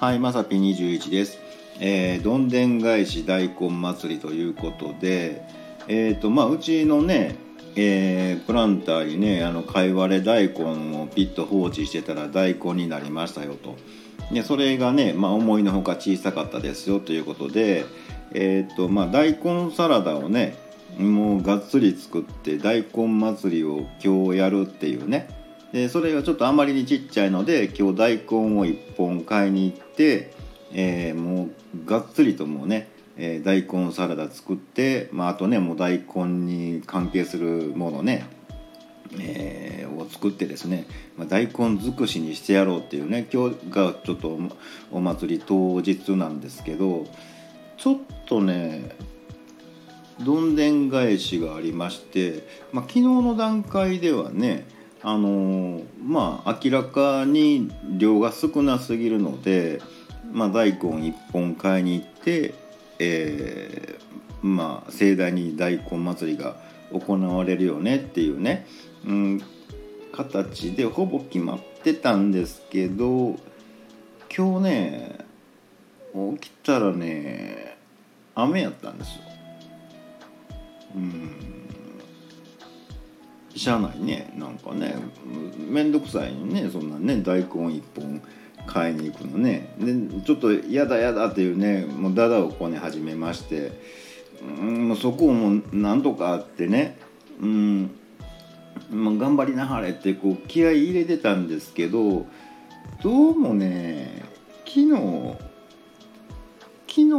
はい、まさぴ21です。えー、どんでん返し大根祭りということで、えーとまあ、うちのね、えープランターにねあの貝割れ大根をピッと放置してたら大根になりましたよとでそれがね、まあ、思いのほか小さかったですよということで、えーとまあ、大根サラダをねもうがっつり作って大根祭りを今日やるっていうねでそれがちょっとあまりにちっちゃいので今日大根を1本買いに行って、えーもうがっつりともうね、えー大根サラダ作って、まあ、あとねもう大根に関係するものねえーを作ってですね、まあ、大根尽くしにしてやろうっていうね今日がちょっとお祭り当日なんですけどちょっとねどんでん返しがありまして、まあ、昨日の段階ではねあのまあ明らかに量が少なすぎるので、まあ、大根1本買いに行って、えーまあ盛大に大根祭りが行われるよねっていうね、うん、形でほぼ決まってたんですけど今日ね起きたらね雨やったんですよ。うんしゃあないね。なんかね。面倒くさいね。そんなね。大根一本買いに行くのね。でちょっと嫌だ嫌だっていうね。もうダダをこね始めまして。うんそこをもうなんとかあってね。うんまあ、頑張りなはれってこう気合い入れてたんですけどどうもね昨日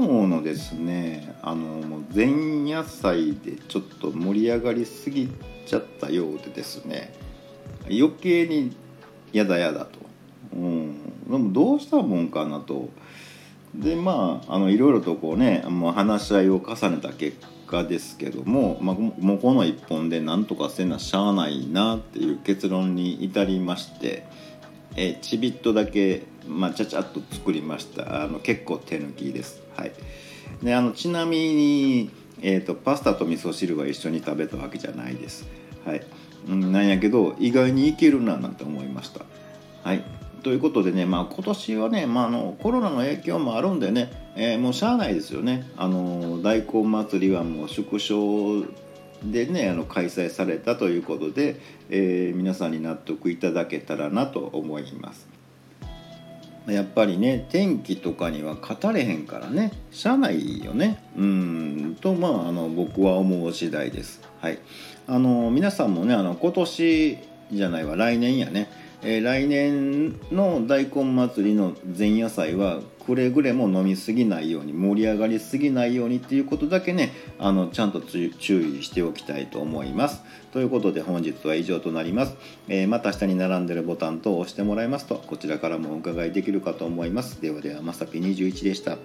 日のですねあの前夜祭でちょっと盛り上がりすぎちゃったようでですね余計にやだやだと、うん、でもどうしたもんかなと。でまああのいろいろとこうねもう話し合いを重ねた結果ですけども、まあ、もうこの一本でなんとかせなしゃあないなっていう結論に至りましてえちびっとだけ、まあ、ちゃちゃっと作りました。あの結構手抜きです。はい。であのちなみに、えー、とパスタと味噌汁は一緒に食べたわけじゃないです。はい、うん、なんやけど意外にいけるななんて思いました。はい。ということでね、まあ、今年はね、まあ、あのコロナの影響もあるんでね、えーもうしゃあないですよね。あの大根祭りはもう縮小でねあの開催されたということで、えー皆さんに納得いただけたらなと思います。やっぱりね天気とかには語れへんからねしゃあないよね。うんとまああの僕は思う次第です。はい。あの皆さんもねあの今年じゃないわ来年やね、えー来年の大根祭りの前夜祭はくれぐれも飲みすぎないように盛り上がりすぎないようにっていうことだけねあのちゃんと注意しておきたいと思います。ということで本日は以上となります、えーまた下に並んでるボタンと押してもらいますとこちらからもお伺いできるかと思います。ではではまさぴ21でした。